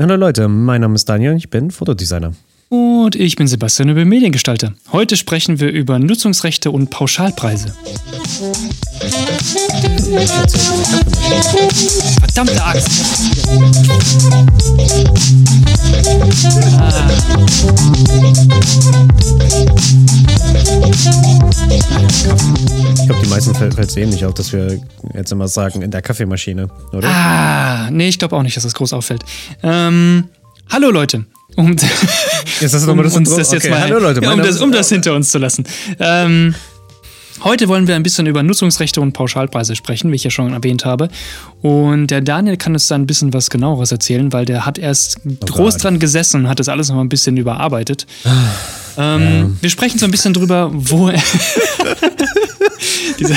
Hallo Leute, mein Name ist Daniel, ich bin Fotodesigner. Und ich bin Sebastian über Mediengestalter. Heute sprechen wir über Nutzungsrechte und Pauschalpreise. Verdammte Axt! Ah. Ich glaube, die meisten fällt es ähnlich auf, dass wir jetzt immer sagen, in der Kaffeemaschine, oder? Ah, nee, ich glaube auch nicht, dass das groß auffällt. Ähm, hallo Leute. Um, das um, das uns Intro? das jetzt Okay, mal, hallo Leute, ja, um, das, um das hinter uns zu lassen. Ähm, heute wollen wir ein bisschen über Nutzungsrechte und Pauschalpreise sprechen, wie ich ja schon erwähnt habe. Und der Daniel kann uns da ein bisschen was genaueres erzählen, weil der hat erst groß Gott. dran gesessen und hat das alles noch mal ein bisschen überarbeitet. Ähm, Wir sprechen so ein bisschen drüber, wo er. dieser,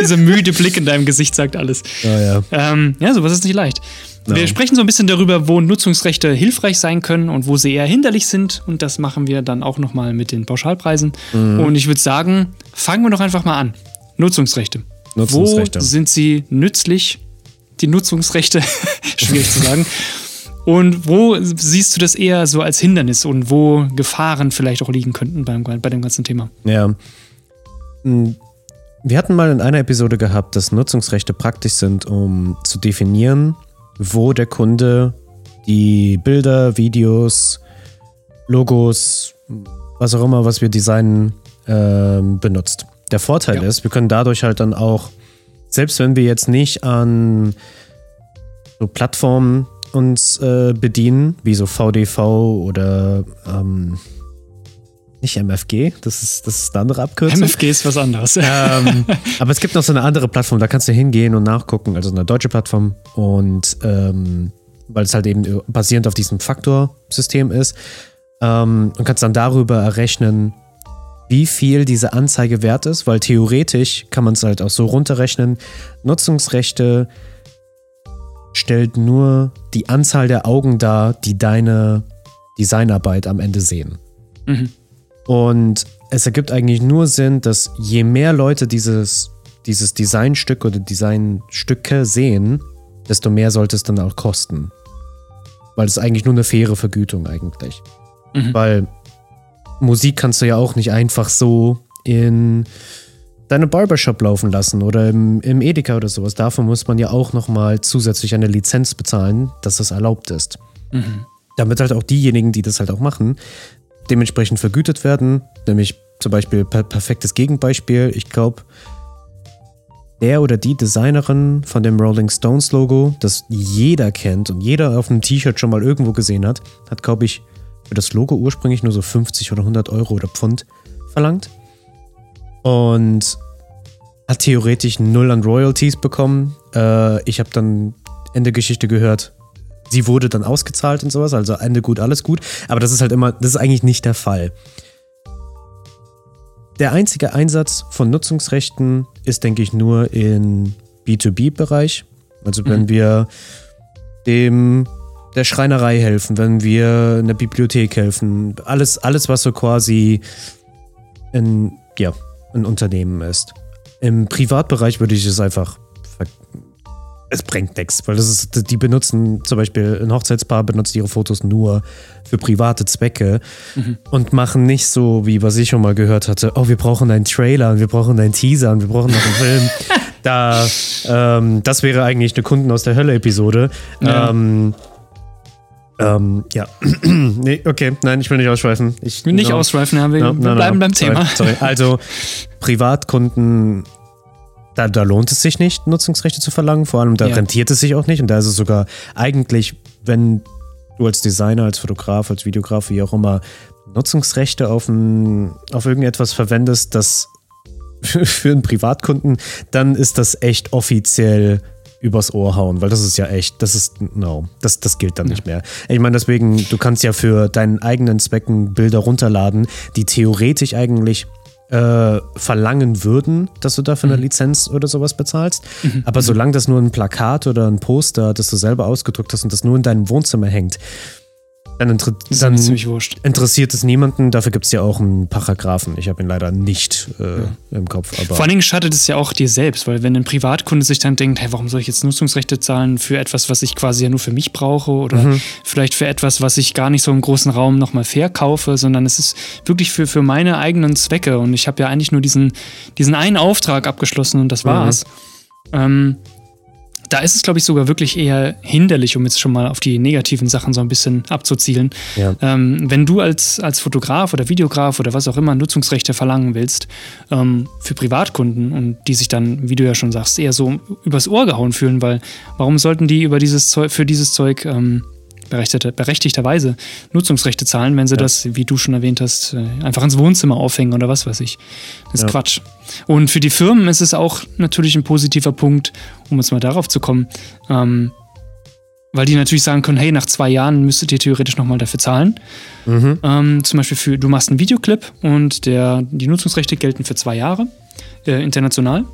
dieser müde Blick in deinem Gesicht sagt alles. Ja, ja. Ähm, ja, sowas ist nicht leicht. Wir sprechen so ein bisschen darüber, wo Nutzungsrechte hilfreich sein können und wo sie eher hinderlich sind. Und das machen wir dann auch nochmal mit den Pauschalpreisen. Und ich würde sagen, fangen wir doch einfach mal an. Nutzungsrechte. Nutzungsrechte. Wo sind sie nützlich? Die Nutzungsrechte, schwierig zu sagen. Und wo siehst du das eher so als Hindernis und wo Gefahren vielleicht auch liegen könnten beim, bei dem ganzen Thema? Ja. Hm, Wir hatten mal in einer Episode gehabt, dass Nutzungsrechte praktisch sind, um zu definieren, wo der Kunde die Bilder, Videos, Logos, was auch immer, was wir designen, ähm, benutzt. Der Vorteil Ja. ist, wir können dadurch halt dann auch, selbst wenn wir jetzt nicht an so Plattformen uns äh, bedienen, wie so VDV oder ähm, nicht MFG, das ist, das ist eine andere Abkürzung. MFG ist was anderes. ähm, aber es gibt noch so eine andere Plattform, da kannst du hingehen und nachgucken, also eine deutsche Plattform. Und ähm, weil es halt eben basierend auf diesem Faktorsystem ist, ähm, und kannst dann darüber errechnen, wie viel diese Anzeige wert ist, weil theoretisch kann man es halt auch so runterrechnen. Nutzungsrechte stellt nur die Anzahl der Augen dar, die deine Designarbeit am Ende sehen. Mhm. Und es ergibt eigentlich nur Sinn, dass je mehr Leute dieses, dieses Designstück oder Designstücke sehen, desto mehr sollte es dann auch kosten. Weil es ist eigentlich nur eine faire Vergütung eigentlich. Mhm. Weil Musik kannst du ja auch nicht einfach so in deine Barbershop laufen lassen oder im, im Edeka oder sowas. Dafür muss man ja auch nochmal zusätzlich eine Lizenz bezahlen, dass das erlaubt ist Mhm. damit halt auch diejenigen, die das halt auch machen, dementsprechend vergütet werden. Nämlich zum Beispiel per perfektes Gegenbeispiel. Ich glaube, der oder die Designerin von dem Rolling Stones Logo, das jeder kennt und jeder auf einem T-Shirt schon mal irgendwo gesehen hat, hat, glaube ich, für das Logo ursprünglich nur so 50 oder 100 Euro oder Pfund verlangt. Und hat theoretisch null an Royalties bekommen. Äh, ich habe dann Ende Geschichte gehört, sie wurde dann ausgezahlt und sowas, also Ende gut, alles gut. Aber das ist halt immer, das ist eigentlich nicht der Fall. Der einzige Einsatz von Nutzungsrechten ist, denke ich, nur im B2B-Bereich. Also wenn wir dem der Schreinerei helfen, wenn wir in der Bibliothek helfen, alles, alles, was so quasi ein, ja, ein Unternehmen ist. Im Privatbereich würde ich es einfach es bringt nichts, weil das ist, die benutzen zum Beispiel ein Hochzeitspaar benutzt ihre Fotos nur für private Zwecke und machen nicht so, wie was ich schon mal gehört hatte, oh, wir brauchen einen Trailer und wir brauchen einen Teaser und wir brauchen noch einen Film. da, ähm, das wäre eigentlich eine Kunden aus der Hölle-Episode. Ja. Ähm, ähm, ja. nee, okay, nein, ich will nicht ausschweifen. Ich will nicht no. ausschweifen, ja, wir, No, wir no, bleiben beim sorry, Thema. Sorry. Also, Privatkunden, da, da lohnt es sich nicht, Nutzungsrechte zu verlangen. Vor allem, da Ja. rentiert es sich auch nicht. Und da ist es sogar eigentlich, wenn du als Designer, als Fotograf, als Videograf, wie auch immer, Nutzungsrechte auf, ein, auf irgendetwas verwendest, das für, einen Privatkunden, dann ist das echt offiziell übers Ohr hauen, weil das ist ja echt, das ist, no, das, das gilt dann nicht mehr. Ich meine, deswegen, du kannst ja für deinen eigenen Zwecken Bilder runterladen, die theoretisch eigentlich äh, verlangen würden, dass du dafür eine Lizenz oder sowas bezahlst. Aber solange das nur ein Plakat oder ein Poster, das du selber ausgedruckt hast und das nur in deinem Wohnzimmer hängt, dann, inter dann interessiert es niemanden. Dafür gibt es ja auch einen Paragraphen. Ich habe ihn leider nicht äh, ja. im Kopf. Vor allen Dingen schadet es ja auch dir selbst, weil wenn ein Privatkunde sich dann denkt, hey, warum soll ich jetzt Nutzungsrechte zahlen für etwas, was ich quasi ja nur für mich brauche oder mhm. vielleicht für etwas, was ich gar nicht so im großen Raum nochmal verkaufe, sondern es ist wirklich für, für meine eigenen Zwecke und ich habe ja eigentlich nur diesen, diesen einen Auftrag abgeschlossen und das war's. Mhm. Ähm, da ist es, glaube ich, sogar wirklich eher hinderlich, um jetzt schon mal auf die negativen Sachen so ein bisschen abzuzielen. Ja. Ähm, wenn du als, als Fotograf oder Videograf oder was auch immer Nutzungsrechte verlangen willst ähm, für Privatkunden und die sich dann, wie du ja schon sagst, eher so übers Ohr gehauen fühlen, weil warum sollten die über dieses Zeug, für dieses Zeug ähm, berechtigterweise Nutzungsrechte zahlen, wenn sie ja. das, wie du schon erwähnt hast, äh, einfach ins Wohnzimmer aufhängen oder was weiß ich. Das ist ja. Quatsch. Und für die Firmen ist es auch natürlich ein positiver Punkt, um jetzt mal darauf zu kommen, ähm, weil die natürlich sagen können, hey, nach zwei Jahren müsstet ihr theoretisch nochmal dafür zahlen. Mhm. Ähm, zum Beispiel für, du machst einen Videoclip und der, die Nutzungsrechte gelten für zwei Jahre äh, international.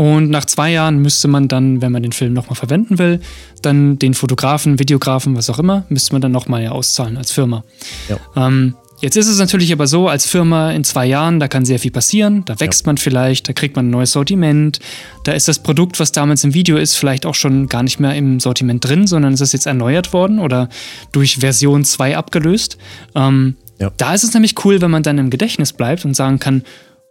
Und nach zwei Jahren müsste man dann, wenn man den Film nochmal verwenden will, dann den Fotografen, Videografen, was auch immer, müsste man dann nochmal ja auszahlen als Firma. Ja. Ähm, jetzt ist es natürlich aber so, als Firma in zwei Jahren, da kann sehr viel passieren, da wächst ja. man vielleicht, da kriegt man ein neues Sortiment, da ist das Produkt, was damals im Video ist, vielleicht auch schon gar nicht mehr im Sortiment drin, sondern es ist jetzt erneuert worden oder durch Version 2 abgelöst. Ähm, ja. Da ist es nämlich cool, wenn man dann im Gedächtnis bleibt und sagen kann,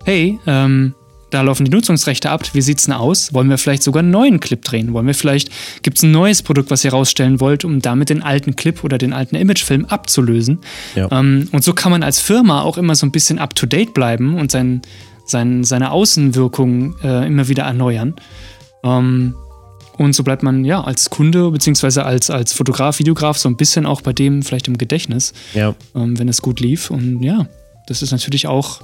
hey, ähm, da laufen die Nutzungsrechte ab. Wie sieht's denn aus? Wollen wir vielleicht sogar einen neuen Clip drehen? Wollen wir vielleicht, gibt es ein neues Produkt, was ihr rausstellen wollt, um damit den alten Clip oder den alten Imagefilm abzulösen? Ja. Ähm, und so kann man als Firma auch immer so ein bisschen up to date bleiben und sein, sein, seine Außenwirkung äh, immer wieder erneuern. Ähm, und so bleibt man ja als Kunde beziehungsweise als, als Fotograf, Videograf so ein bisschen auch bei dem vielleicht im Gedächtnis, ja. ähm, wenn es gut lief. Und ja, das ist natürlich auch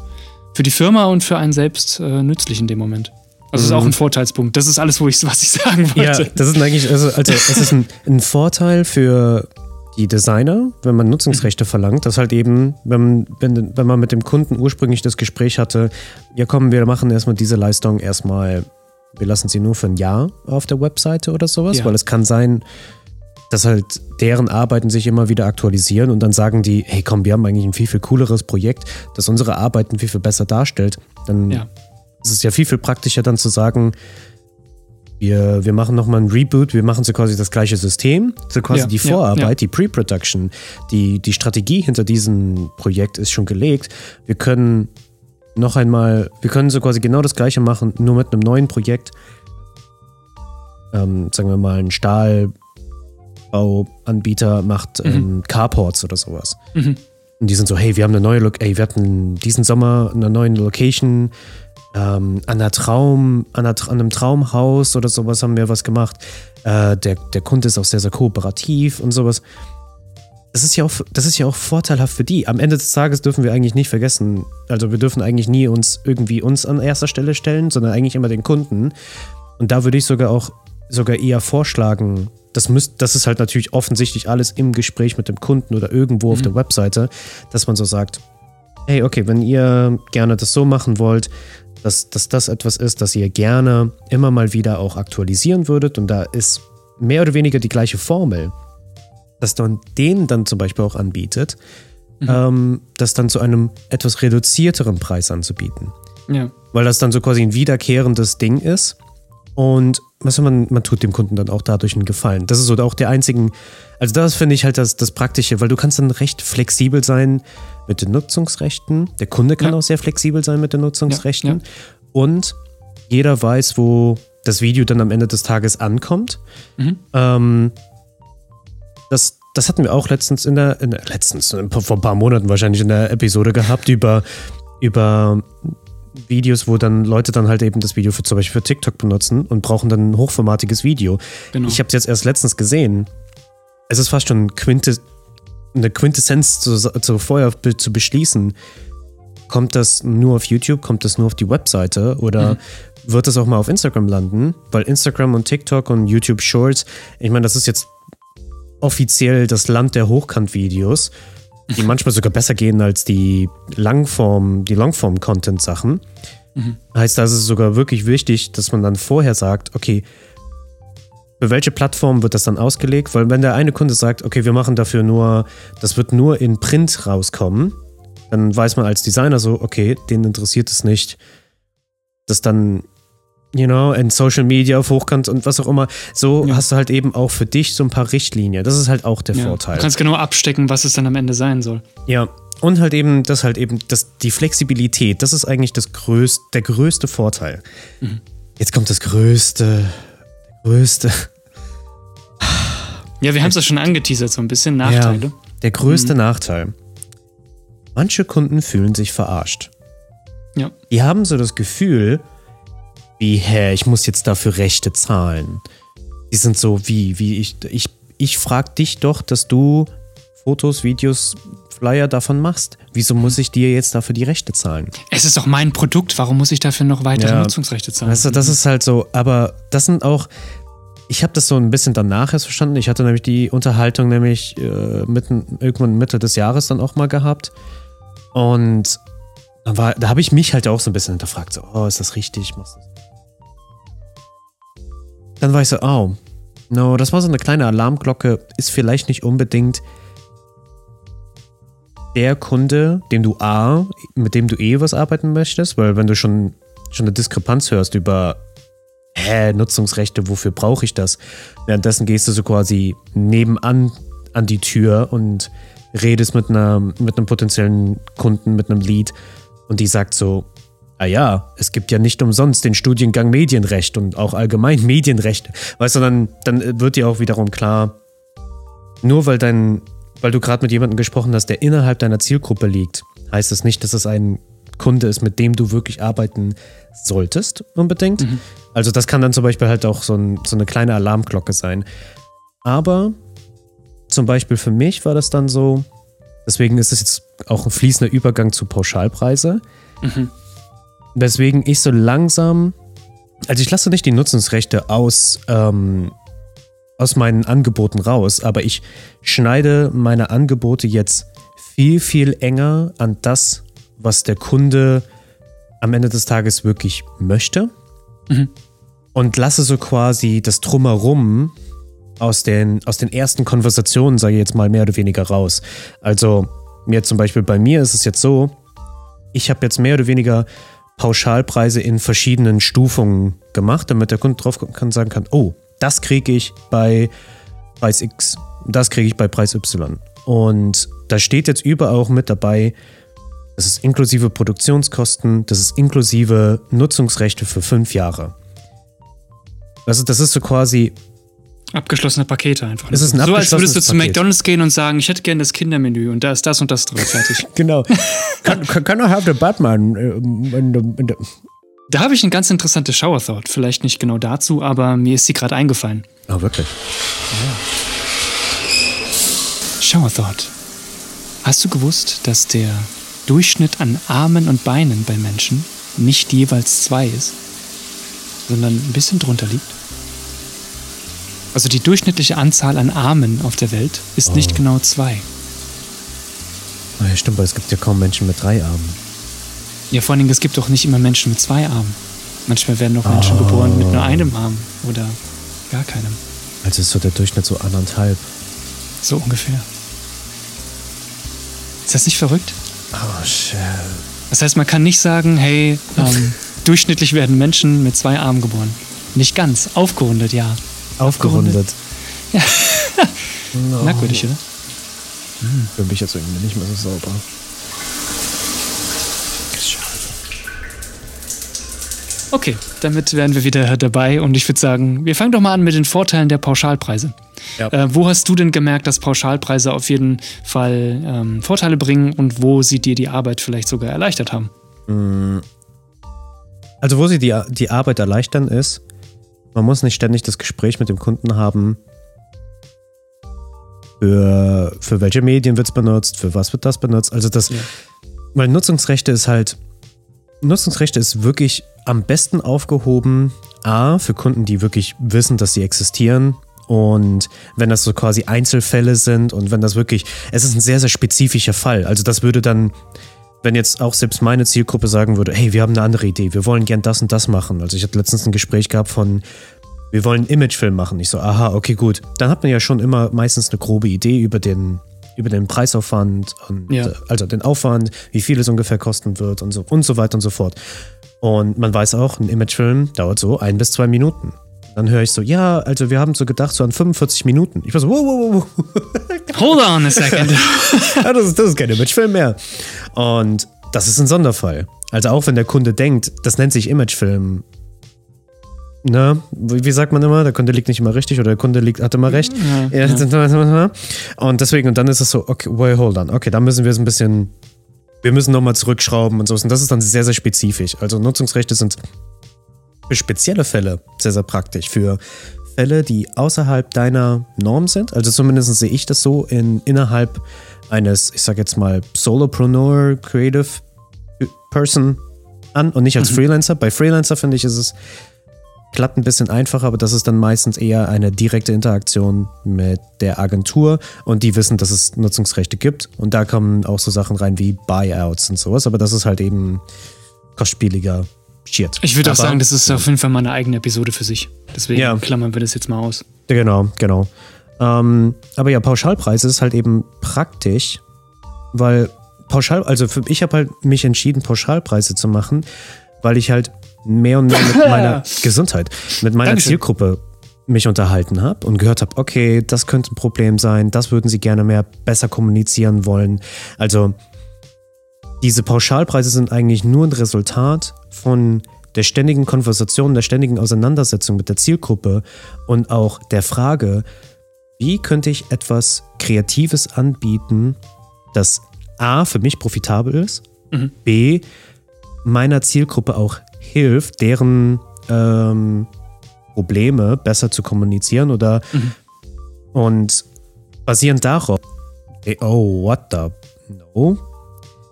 für die Firma und für einen selbst äh, nützlich in dem Moment. Also mhm. ist auch ein Vorteilspunkt. Das ist alles, wo ich, was ich sagen wollte. Ja, das ist eigentlich, also, also es ist ein, ein Vorteil für die Designer, wenn man Nutzungsrechte mhm. verlangt, dass halt eben, wenn, wenn, wenn man mit dem Kunden ursprünglich das Gespräch hatte, ja komm, wir machen erstmal diese Leistung erstmal, wir lassen sie nur für ein Jahr auf der Webseite oder sowas, ja. weil es kann sein, dass halt deren Arbeiten sich immer wieder aktualisieren und dann sagen die, hey komm, wir haben eigentlich ein viel, viel cooleres Projekt, das unsere Arbeiten viel, viel besser darstellt. Dann ja. ist es ja viel, viel praktischer dann zu sagen, wir, wir machen nochmal ein Reboot, wir machen so quasi das gleiche System, so quasi ja, die Vorarbeit, ja, ja. die Pre-Production, die, die Strategie hinter diesem Projekt ist schon gelegt. Wir können noch einmal, wir können so quasi genau das gleiche machen, nur mit einem neuen Projekt. Ähm, sagen wir mal, ein Stahl, Bauanbieter macht mhm. ähm, Carports oder sowas. Mhm. Und die sind so, hey, wir haben eine neue Look, ey, wir hatten diesen Sommer eine neue Location ähm, an, einer Traum, an, einer, an, einem Traumhaus oder sowas haben wir was gemacht. Äh, der, der Kunde ist auch sehr, sehr kooperativ und sowas. Das ist, ja auch, das ist ja auch vorteilhaft für die. Am Ende des Tages dürfen wir eigentlich nicht vergessen, also wir dürfen eigentlich nie uns irgendwie uns an erster Stelle stellen, sondern eigentlich immer den Kunden. Und da würde ich sogar auch sogar eher vorschlagen, das, müsst, das ist halt natürlich offensichtlich alles im Gespräch mit dem Kunden oder irgendwo mhm. auf der Webseite, dass man so sagt, hey, okay, wenn ihr gerne das so machen wollt, dass, dass das etwas ist, das ihr gerne immer mal wieder auch aktualisieren würdet und da ist mehr oder weniger die gleiche Formel, dass man denen dann zum Beispiel auch anbietet, mhm. ähm, das dann zu einem etwas reduzierteren Preis anzubieten. Ja. Weil das dann so quasi ein wiederkehrendes Ding ist und was man, man tut dem Kunden dann auch dadurch einen Gefallen. Das ist so auch der einzigen, also das finde ich halt das, das Praktische, weil du kannst dann recht flexibel sein mit den Nutzungsrechten. Der Kunde kann ja. auch sehr flexibel sein mit den Nutzungsrechten. Ja, ja. Und jeder weiß, wo das Video dann am Ende des Tages ankommt. Mhm. Ähm, das, das hatten wir auch letztens in der, in der, letztens, vor ein paar Monaten wahrscheinlich in der Episode gehabt über, über Videos, wo dann Leute dann halt eben das Video für zum Beispiel für TikTok benutzen und brauchen dann ein hochformatiges Video. Genau. Ich habe es jetzt erst letztens gesehen. Es ist fast schon Quinte, eine Quintessenz zu, zu vorher zu beschließen. Kommt das nur auf YouTube? Kommt das nur auf die Webseite? Oder mhm. wird das auch mal auf Instagram landen? Weil Instagram und TikTok und YouTube Shorts, ich meine, das ist jetzt offiziell das Land der Hochkant-Videos die manchmal sogar besser gehen als die Langform, die Longform-Content-Sachen. Mhm. Heißt, da ist es sogar wirklich wichtig, dass man dann vorher sagt, okay, für welche Plattform wird das dann ausgelegt? Weil wenn der eine Kunde sagt, okay, wir machen dafür nur, das wird nur in Print rauskommen, dann weiß man als Designer so, okay, den interessiert es nicht, dass dann, you know, in Social Media auf Hochkant und was auch immer. So ja. hast du halt eben auch für dich so ein paar Richtlinien. Das ist halt auch der ja. Vorteil. Du kannst genau abstecken, was es dann am Ende sein soll. Ja, und halt eben, das halt eben, das, die Flexibilität, das ist eigentlich das größte, der größte Vorteil. Mhm. Jetzt kommt das größte, größte. Ja, wir haben es ja schon angeteasert, so ein bisschen Nachteile. Ja, der größte mhm. Nachteil. Manche Kunden fühlen sich verarscht. Ja. Die haben so das Gefühl, wie, hä, ich muss jetzt dafür Rechte zahlen. Die sind so, wie, wie, ich, ich, ich frag dich doch, dass du Fotos, Videos, Flyer davon machst. Wieso muss ich dir jetzt dafür die Rechte zahlen? Es ist doch mein Produkt, warum muss ich dafür noch weitere ja, Nutzungsrechte zahlen? Du, das ist halt so, aber das sind auch, ich habe das so ein bisschen danach erst verstanden. Ich hatte nämlich die Unterhaltung nämlich äh, mitten, irgendwann Mitte des Jahres dann auch mal gehabt. Und dann war, da habe ich mich halt auch so ein bisschen hinterfragt, so, oh, ist das richtig? Machst das? Dann war ich so, oh, no, das war so eine kleine Alarmglocke, ist vielleicht nicht unbedingt der Kunde, dem du A, mit dem du eh was arbeiten möchtest, weil wenn du schon, schon eine Diskrepanz hörst über hä, Nutzungsrechte, wofür brauche ich das? Währenddessen gehst du so quasi nebenan an die Tür und redest mit, einer, mit einem potenziellen Kunden, mit einem Lead und die sagt so, ah ja, es gibt ja nicht umsonst den Studiengang Medienrecht und auch allgemein Medienrecht. Weißt du, dann, dann wird dir auch wiederum klar, nur weil dein, weil du gerade mit jemandem gesprochen hast, der innerhalb deiner Zielgruppe liegt, heißt das nicht, dass es ein Kunde ist, mit dem du wirklich arbeiten solltest, unbedingt. Mhm. Also das kann dann zum Beispiel halt auch so, ein, so eine kleine Alarmglocke sein. Aber zum Beispiel für mich war das dann so, deswegen ist es jetzt auch ein fließender Übergang zu Pauschalpreise. Mhm. Weswegen ich so langsam, also ich lasse nicht die Nutzungsrechte aus, ähm, aus meinen Angeboten raus, aber ich schneide meine Angebote jetzt viel, viel enger an das, was der Kunde am Ende des Tages wirklich möchte. Mhm. Und lasse so quasi das Drumherum aus den, aus den ersten Konversationen, sage ich jetzt mal, mehr oder weniger raus. Also, mir zum Beispiel bei mir ist es jetzt so, ich habe jetzt mehr oder weniger Pauschalpreise in verschiedenen Stufungen gemacht, damit der Kunde drauf kann sagen kann, oh, das kriege ich bei Preis X, das kriege ich bei Preis Y. Und da steht jetzt überall auch mit dabei, das ist inklusive Produktionskosten, das ist inklusive Nutzungsrechte für fünf Jahre. Also das ist so quasi Abgeschlossene Pakete einfach. Es ist ein so als würdest du zu Paket. McDonalds gehen und sagen, ich hätte gerne das Kindermenü und da ist das und das drin, fertig. genau. can, can, I have the Batman? The da habe ich eine ganz interessante Shower Thought. Vielleicht nicht genau dazu, aber mir ist sie gerade eingefallen. Oh, wirklich? Ja. Shower Thought. Hast du gewusst, dass der Durchschnitt an Armen und Beinen bei Menschen nicht jeweils zwei ist, sondern ein bisschen drunter liegt? Also die durchschnittliche Anzahl an Armen auf der Welt ist oh. nicht genau zwei. Oh ja, stimmt, weil es gibt ja kaum Menschen mit drei Armen. Ja, vor allen Dingen, es gibt doch nicht immer Menschen mit zwei Armen. Manchmal werden auch Menschen oh. geboren mit nur einem Arm oder gar keinem. Also ist so der Durchschnitt so anderthalb. So ungefähr. Ist das nicht verrückt? Oh, shit. Das heißt, man kann nicht sagen, hey, ähm, durchschnittlich werden Menschen mit zwei Armen geboren. Nicht ganz, aufgerundet, ja. Aufgerundet. Ja. no. Merkwürdig, oder? Hm. Für mich jetzt irgendwie nicht mehr so sauber. Okay, damit wären wir wieder dabei und ich würde sagen, wir fangen doch mal an mit den Vorteilen der Pauschalpreise. Ja. Äh, wo hast du denn gemerkt, dass Pauschalpreise auf jeden Fall ähm, Vorteile bringen und wo sie dir die Arbeit vielleicht sogar erleichtert haben? Hm. Also wo sie die, die Arbeit erleichtern ist, man muss nicht ständig das Gespräch mit dem Kunden haben, für, für welche Medien wird es benutzt, für was wird das benutzt. Also das, ja. weil Nutzungsrechte ist halt, Nutzungsrechte ist wirklich am besten aufgehoben, A, für Kunden, die wirklich wissen, dass sie existieren. Und wenn das so quasi Einzelfälle sind und wenn das wirklich, es ist ein sehr, sehr spezifischer Fall. Also das würde dann wenn jetzt auch selbst meine Zielgruppe sagen würde, hey, wir haben eine andere Idee, wir wollen gern das und das machen. Also ich hatte letztens ein Gespräch gehabt von, wir wollen einen Imagefilm machen. Ich so, aha, okay, gut. Dann hat man ja schon immer meistens eine grobe Idee über den, über den Preisaufwand und ja. also den Aufwand, wie viel es ungefähr kosten wird und so und so weiter und so fort. Und man weiß auch, ein Imagefilm dauert so ein bis zwei Minuten. Dann höre ich so, ja, also wir haben so gedacht, so an 45 Minuten. Ich war so, wow, wow, wow. Hold on a second. ja, das, ist, das ist kein Imagefilm mehr. Und das ist ein Sonderfall. Also auch wenn der Kunde denkt, das nennt sich Imagefilm, ne, wie sagt man immer, der Kunde liegt nicht immer richtig oder der Kunde liegt, hat immer recht. Ja, ja. Und deswegen, und dann ist es so, okay, well, hold on, okay, da müssen wir es ein bisschen, wir müssen nochmal zurückschrauben und so. Und das ist dann sehr, sehr spezifisch. Also Nutzungsrechte sind für spezielle Fälle sehr, sehr praktisch. Für Fälle, die außerhalb deiner Norm sind. Also zumindest sehe ich das so in, innerhalb eines, ich sag jetzt mal, Solopreneur, Creative Person an und nicht als mhm. Freelancer. Bei Freelancer finde ich, ist es glatt ein bisschen einfacher, aber das ist dann meistens eher eine direkte Interaktion mit der Agentur und die wissen, dass es Nutzungsrechte gibt. Und da kommen auch so Sachen rein wie Buyouts und sowas, aber das ist halt eben kostspieliger Shit. Ich würde auch sagen, das ist auf jeden Fall mal eine eigene Episode für sich. Deswegen ja. klammern wir das jetzt mal aus. Genau, genau. Ähm, aber ja, Pauschalpreise ist halt eben praktisch, weil pauschal, also für, ich habe halt mich entschieden, Pauschalpreise zu machen, weil ich halt mehr und mehr mit meiner Gesundheit, mit meiner Dankeschön. Zielgruppe mich unterhalten habe und gehört habe, okay, das könnte ein Problem sein, das würden sie gerne mehr besser kommunizieren wollen. Also diese Pauschalpreise sind eigentlich nur ein Resultat von der ständigen Konversation, der ständigen Auseinandersetzung mit der Zielgruppe und auch der Frage, wie könnte ich etwas Kreatives anbieten, das A für mich profitabel ist, mhm. B meiner Zielgruppe auch hilft, deren ähm, Probleme besser zu kommunizieren oder mhm. und basierend darauf, oh, what the no?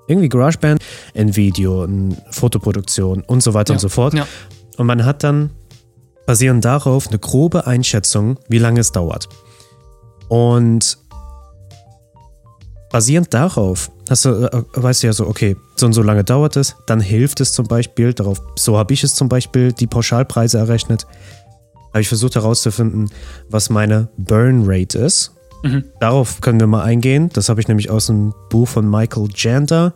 Irgendwie GarageBand, ein Video, eine Fotoproduktion und so weiter ja. und so fort. Ja. Und man hat dann basierend darauf eine grobe Einschätzung, wie lange es dauert. Und basierend darauf hast du, äh, weißt du ja so, okay, so und so lange dauert es, dann hilft es zum Beispiel, darauf, so habe ich es zum Beispiel, die Pauschalpreise errechnet, habe ich versucht herauszufinden, was meine Burn Rate ist. Mhm. Darauf können wir mal eingehen. Das habe ich nämlich aus dem Buch von Michael Jander.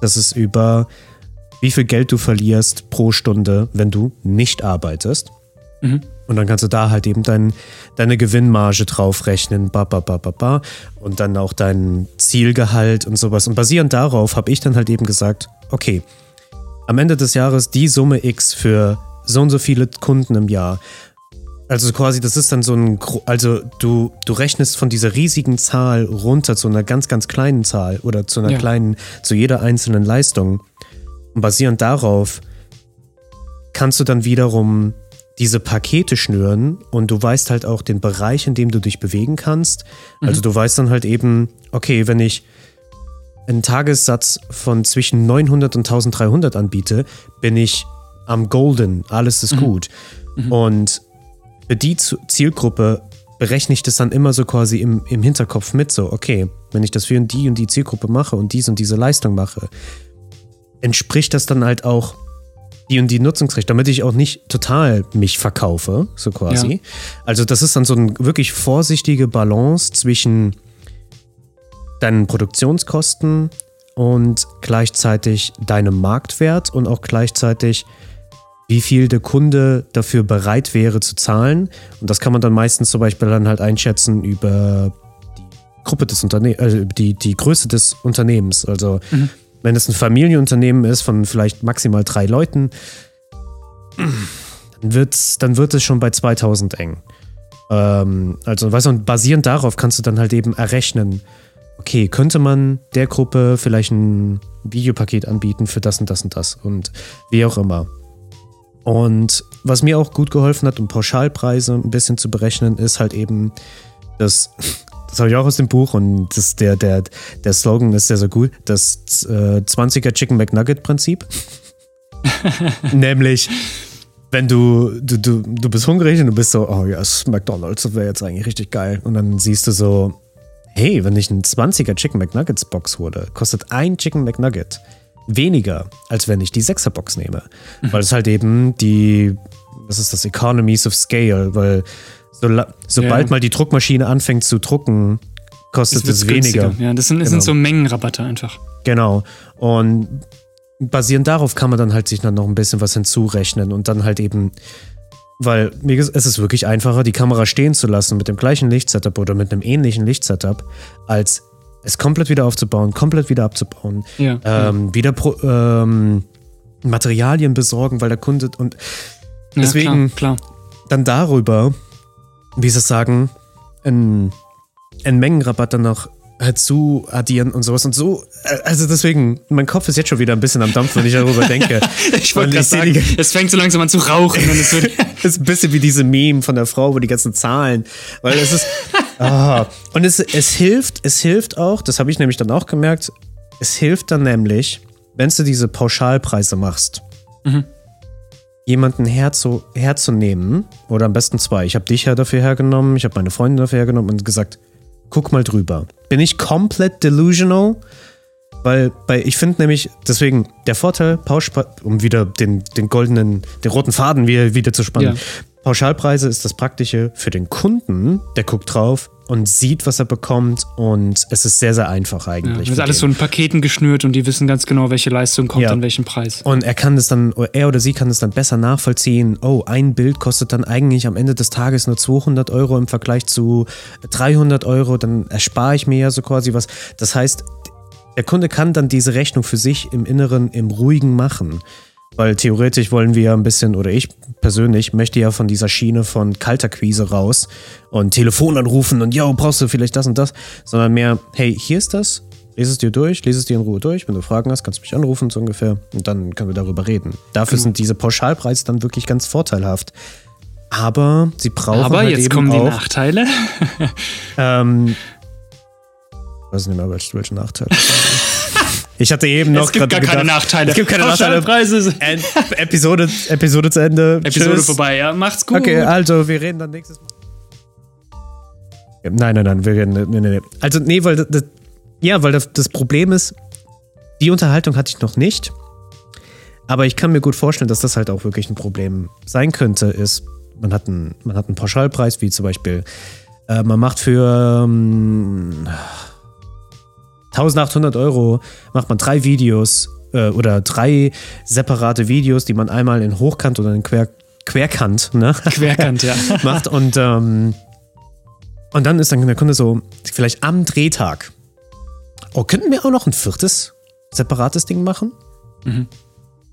Das ist über, wie viel Geld du verlierst pro Stunde, wenn du nicht arbeitest. Mhm. Und dann kannst du da halt eben dein, deine Gewinnmarge draufrechnen, ba, ba, ba, ba, ba, und dann auch dein Zielgehalt und sowas. Und basierend darauf habe ich dann halt eben gesagt, okay, am Ende des Jahres die Summe X für so und so viele Kunden im Jahr also quasi, das ist dann so ein, also du, du rechnest von dieser riesigen Zahl runter zu einer ganz, ganz kleinen Zahl oder zu einer ja. kleinen, zu jeder einzelnen Leistung. Und basierend darauf kannst du dann wiederum diese Pakete schnüren und du weißt halt auch den Bereich, in dem du dich bewegen kannst. Mhm. Also du weißt dann halt eben, okay, wenn ich einen Tagessatz von zwischen 900 und 1300 anbiete, bin ich am Golden, alles ist mhm. gut. Mhm. Und die Zielgruppe berechne ich das dann immer so quasi im, im Hinterkopf mit, so, okay, wenn ich das für die und die Zielgruppe mache und dies und diese Leistung mache, entspricht das dann halt auch die und die Nutzungsrechte, damit ich auch nicht total mich verkaufe, so quasi. Ja. Also das ist dann so eine wirklich vorsichtige Balance zwischen deinen Produktionskosten und gleichzeitig deinem Marktwert und auch gleichzeitig wie viel der Kunde dafür bereit wäre zu zahlen. Und das kann man dann meistens zum Beispiel dann halt einschätzen über die Gruppe des Unternehmens, also die, die Größe des Unternehmens. Also mhm. wenn es ein Familienunternehmen ist von vielleicht maximal drei Leuten, dann, wird's, dann wird es schon bei 2000 eng. Ähm, also, weißt du, basierend darauf kannst du dann halt eben errechnen, okay, könnte man der Gruppe vielleicht ein Videopaket anbieten für das und das und das und wie auch immer. Und was mir auch gut geholfen hat, um Pauschalpreise ein bisschen zu berechnen, ist halt eben das, das habe ich auch aus dem Buch und das, der, der, der Slogan ist sehr, sehr gut, das äh, 20er Chicken McNugget Prinzip. Nämlich, wenn du, du, du, du bist hungrig und du bist so, oh ja, yes, McDonalds, das wäre jetzt eigentlich richtig geil. Und dann siehst du so, hey, wenn ich einen 20er Chicken McNuggets Box hole, kostet ein Chicken McNugget weniger, als wenn ich die Sechserbox nehme. Mhm. Weil es halt eben die das ist das Economies of Scale, weil so, sobald ja. mal die Druckmaschine anfängt zu drucken, kostet es weniger. Ja, das sind, das genau. sind so Mengenrabatte einfach. Genau. Und basierend darauf kann man dann halt sich dann noch ein bisschen was hinzurechnen und dann halt eben, weil es ist wirklich einfacher, die Kamera stehen zu lassen mit dem gleichen Lichtsetup oder mit einem ähnlichen Lichtsetup, als es komplett wieder aufzubauen, komplett wieder abzubauen, ja, ähm, ja. wieder pro, ähm, Materialien besorgen, weil der Kunde und deswegen klar, klar. dann darüber, wie sie sagen, ein, ein Mengenrabatt dann noch halt zu addieren und sowas und so. Äh, also deswegen, mein Kopf ist jetzt schon wieder ein bisschen am Dampf, wenn ich darüber denke. ich wollte gerade sagen, die, es fängt so langsam an zu rauchen. Und es wird ist ein bisschen wie diese Meme von der Frau, wo die ganzen Zahlen, weil es ist, oh. und es, es hilft, es hilft auch, das habe ich nämlich dann auch gemerkt, es hilft dann nämlich, wenn du diese Pauschalpreise machst, mhm. jemanden herzu, herzunehmen, oder am besten zwei. Ich habe dich ja dafür hergenommen, ich habe meine Freundin dafür hergenommen und gesagt, guck mal drüber. Bin ich komplett delusional? Weil, weil ich finde nämlich, deswegen der Vorteil, um wieder den, den goldenen, den roten Faden wieder, wieder zu spannen. Ja. Pauschalpreise ist das Praktische für den Kunden, der guckt drauf und sieht, was er bekommt und es ist sehr, sehr einfach eigentlich. Ja, ist alles den. so in Paketen geschnürt und die wissen ganz genau, welche Leistung kommt ja. an welchen Preis. Und er kann es dann, er oder sie kann es dann besser nachvollziehen. Oh, ein Bild kostet dann eigentlich am Ende des Tages nur 200 Euro im Vergleich zu 300 Euro, dann erspare ich mir ja so quasi was. Das heißt, der Kunde kann dann diese Rechnung für sich im Inneren, im Ruhigen machen. Weil theoretisch wollen wir ja ein bisschen, oder ich persönlich möchte ja von dieser Schiene von Kalterquise raus und Telefon anrufen und yo, brauchst du vielleicht das und das, sondern mehr, hey, hier ist das, lese es dir durch, lese es dir in Ruhe durch. Wenn du Fragen hast, kannst du mich anrufen, so ungefähr. Und dann können wir darüber reden. Dafür genau. sind diese Pauschalpreise dann wirklich ganz vorteilhaft. Aber sie brauchen. Aber halt jetzt kommen die Nachteile. ähm, ich weiß nicht mehr, welche, welche Nachteile. Ich hatte eben noch. Es gibt gar gedacht, keine Nachteile. Es gibt keine Nachteile. Preise. Episode, Episode zu Ende. Episode Tschüss. vorbei, ja. Macht's gut. Okay, also wir reden dann nächstes Mal. Nein, nein, nein, wir reden. Nee, nee, nee. Also, nee, weil das, ja, weil das, das Problem ist, die Unterhaltung hatte ich noch nicht. Aber ich kann mir gut vorstellen, dass das halt auch wirklich ein Problem sein könnte, ist, man hat einen, man hat einen Pauschalpreis, wie zum Beispiel, äh, man macht für. Ähm, 1800 Euro macht man drei Videos äh, oder drei separate Videos, die man einmal in Hochkant oder in Quer, Querkant, ne? Querkant, ja. macht und, ähm, und dann ist dann der Kunde so, vielleicht am Drehtag, oh, könnten wir auch noch ein viertes separates Ding machen? Mhm.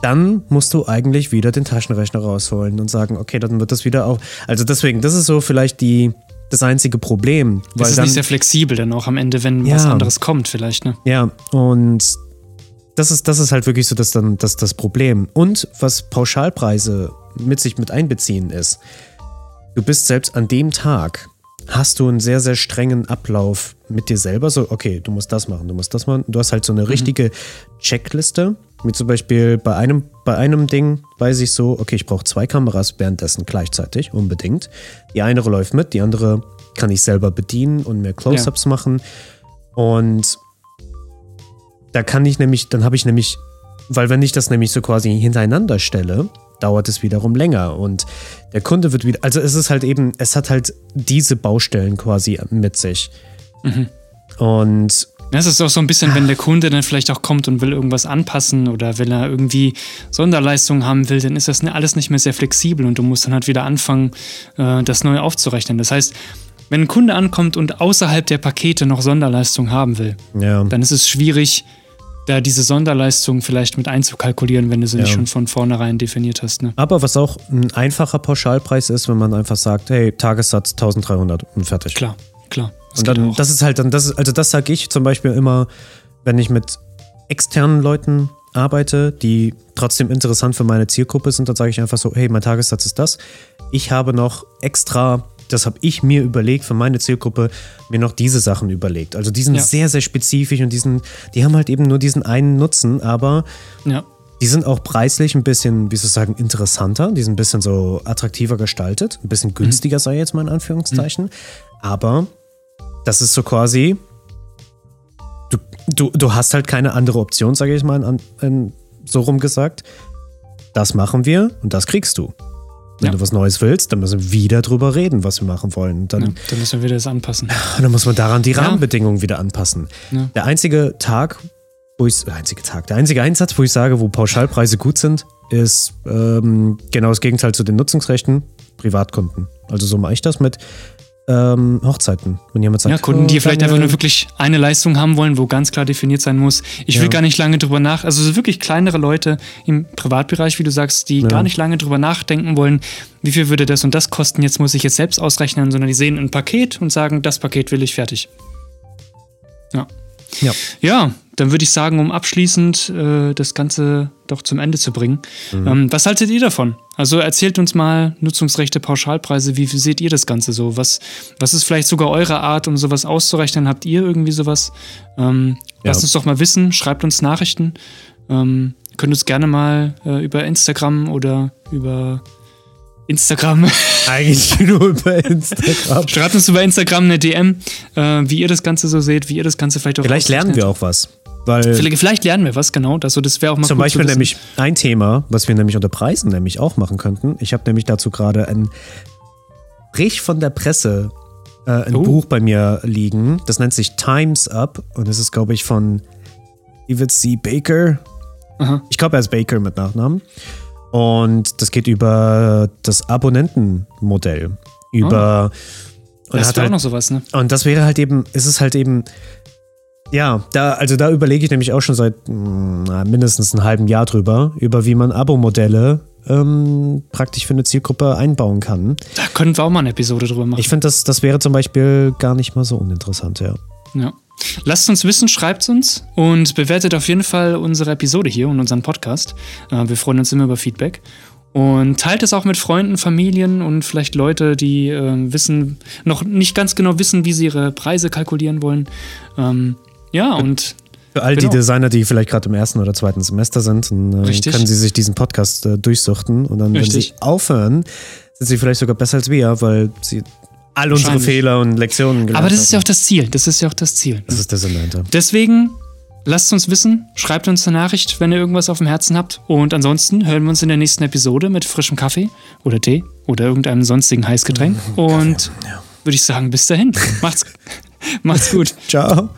Dann musst du eigentlich wieder den Taschenrechner rausholen und sagen, okay, dann wird das wieder auch. Also deswegen, das ist so vielleicht die, das einzige Problem. Weil das ist dann, nicht sehr flexibel dann auch am Ende, wenn ja, was anderes kommt vielleicht, ne? Ja, und das ist, das ist halt wirklich so das, dann, das, das Problem. Und was Pauschalpreise mit sich mit einbeziehen ist, du bist selbst an dem Tag, hast du einen sehr, sehr strengen Ablauf mit dir selber. So, okay, du musst das machen, du musst das machen. Du hast halt so eine mhm. richtige Checkliste wie zum Beispiel bei einem, bei einem Ding weiß ich so, okay, ich brauche zwei Kameras währenddessen gleichzeitig, unbedingt. Die eine läuft mit, die andere kann ich selber bedienen und mir Close-Ups ja. machen. Und da kann ich nämlich, dann habe ich nämlich, weil wenn ich das nämlich so quasi hintereinander stelle, dauert es wiederum länger und der Kunde wird wieder, also es ist halt eben, es hat halt diese Baustellen quasi mit sich. Mhm. Und das ist auch so ein bisschen, wenn der Kunde dann vielleicht auch kommt und will irgendwas anpassen oder wenn er irgendwie Sonderleistungen haben will, dann ist das alles nicht mehr sehr flexibel und du musst dann halt wieder anfangen, äh, das neu aufzurechnen. Das heißt, wenn ein Kunde ankommt und außerhalb der Pakete noch Sonderleistungen haben will, ja. dann ist es schwierig, da diese Sonderleistung vielleicht mit einzukalkulieren, wenn du sie ja. nicht schon von vornherein definiert hast. Ne? Aber was auch ein einfacher Pauschalpreis ist, wenn man einfach sagt, hey, Tagessatz 1300 und fertig. Klar, klar. Das und dann, das ist halt dann, das ist, also das sage ich zum Beispiel immer, wenn ich mit externen Leuten arbeite, die trotzdem interessant für meine Zielgruppe sind, dann sage ich einfach so, hey, mein Tagessatz ist das. Ich habe noch extra, das habe ich mir überlegt für meine Zielgruppe, mir noch diese Sachen überlegt. Also die sind ja. sehr, sehr spezifisch und diesen, die haben halt eben nur diesen einen Nutzen, aber ja. die sind auch preislich ein bisschen, wie soll ich sagen, interessanter, die sind ein bisschen so attraktiver gestaltet, ein bisschen günstiger, mhm. sei jetzt mal in Anführungszeichen. Mhm. Aber das ist so quasi, du, du, du hast halt keine andere Option, sage ich mal, in, in, so rum gesagt. Das machen wir und das kriegst du. Wenn Ja. du was Neues willst, dann müssen wir wieder drüber reden, was wir machen wollen. Dann, Ja, dann müssen wir wieder das anpassen. und dann muss man daran die Ja. Rahmenbedingungen wieder anpassen. Der einzige Tag, wo ich, der einzige Tag, der einzige Einsatz, wo ich sage, wo Pauschalpreise gut sind, ist ähm, genau das Gegenteil zu den Nutzungsrechten, Privatkunden. Also so mache ich das mit ähm, Hochzeiten. Wenn jemand sagt, Ja, Kunden, oh, die vielleicht Daniel, einfach nur wirklich eine Leistung haben wollen, wo ganz klar definiert sein muss. Ich will Ja. gar nicht lange drüber nach, also so wirklich kleinere Leute im Privatbereich, wie du sagst, die gar nicht lange drüber nachdenken wollen, wie viel würde das und das kosten, jetzt muss ich jetzt selbst ausrechnen, sondern die sehen ein Paket und sagen, das Paket will ich fertig. Ja. Ja. Ja, dann würde ich sagen, um abschließend äh, das Ganze doch zum Ende zu bringen. Ähm, was haltet ihr davon? Also erzählt uns mal Nutzungsrechte, Pauschalpreise, wie seht ihr das Ganze so? Was, was ist vielleicht sogar eure Art, um sowas auszurechnen? Habt ihr irgendwie sowas? Ähm, Ja. Lasst uns doch mal wissen, schreibt uns Nachrichten. Ähm, könnt uns gerne mal äh, über Instagram oder über Instagram Eigentlich nur über Instagram. Schreibt uns über Instagram eine DM, äh, wie ihr das Ganze so seht, wie ihr das Ganze vielleicht auch Vielleicht lernen wir auch was. Weil Vielleicht, lernen wir was, genau. Also das wäre auch mal zum Beispiel nämlich ein Thema, was wir nämlich unter Preisen nämlich auch machen könnten. Ich habe nämlich dazu gerade ein Brich von der Presse, äh, ein Oh. Buch bei mir liegen. Das nennt sich Times Up und das ist, glaube ich, von David C. Baker. Aha. Ich glaube, er ist Baker mit Nachnamen. Und das geht über das Abonnentenmodell. Über. und er Das hat wäre auch halt noch sowas, ne? und das wäre halt eben, ist es halt eben, ja, da, also da überlege ich nämlich auch schon seit mh, na, mindestens einem halben Jahr drüber, über wie man Abo-Modelle ähm, praktisch für eine Zielgruppe einbauen kann. Da können wir auch mal eine Episode drüber machen. Ich finde, das, das wäre zum Beispiel gar nicht mal so uninteressant, ja. Ja. Lasst uns wissen, schreibt uns und bewertet auf jeden Fall unsere Episode hier und unseren Podcast. Äh, wir freuen uns immer über Feedback. Und teilt es auch mit Freunden, Familien und vielleicht Leute, die äh, wissen, noch nicht ganz genau wissen, wie sie ihre Preise kalkulieren wollen. Ähm, ja, und Für all Genau. die Designer, die vielleicht gerade im ersten oder zweiten Semester sind, dann, äh, Richtig. können sie sich diesen Podcast äh, durchsuchten und dann, wenn sie Richtig. aufhören, sind sie vielleicht sogar besser als wir, weil sie all unsere. Fehler und Lektionen gelernt aber das ist ja haben. auch das Ziel. Das ist ja auch das Ziel. Das ist der Sinn dahinter. Deswegen lasst uns wissen, schreibt uns eine Nachricht, wenn ihr irgendwas auf dem Herzen habt. Und ansonsten hören wir uns in der nächsten Episode mit frischem Kaffee oder Tee oder irgendeinem sonstigen Heißgetränk. Und würde ich sagen, bis dahin. Macht's, macht's gut. Ciao.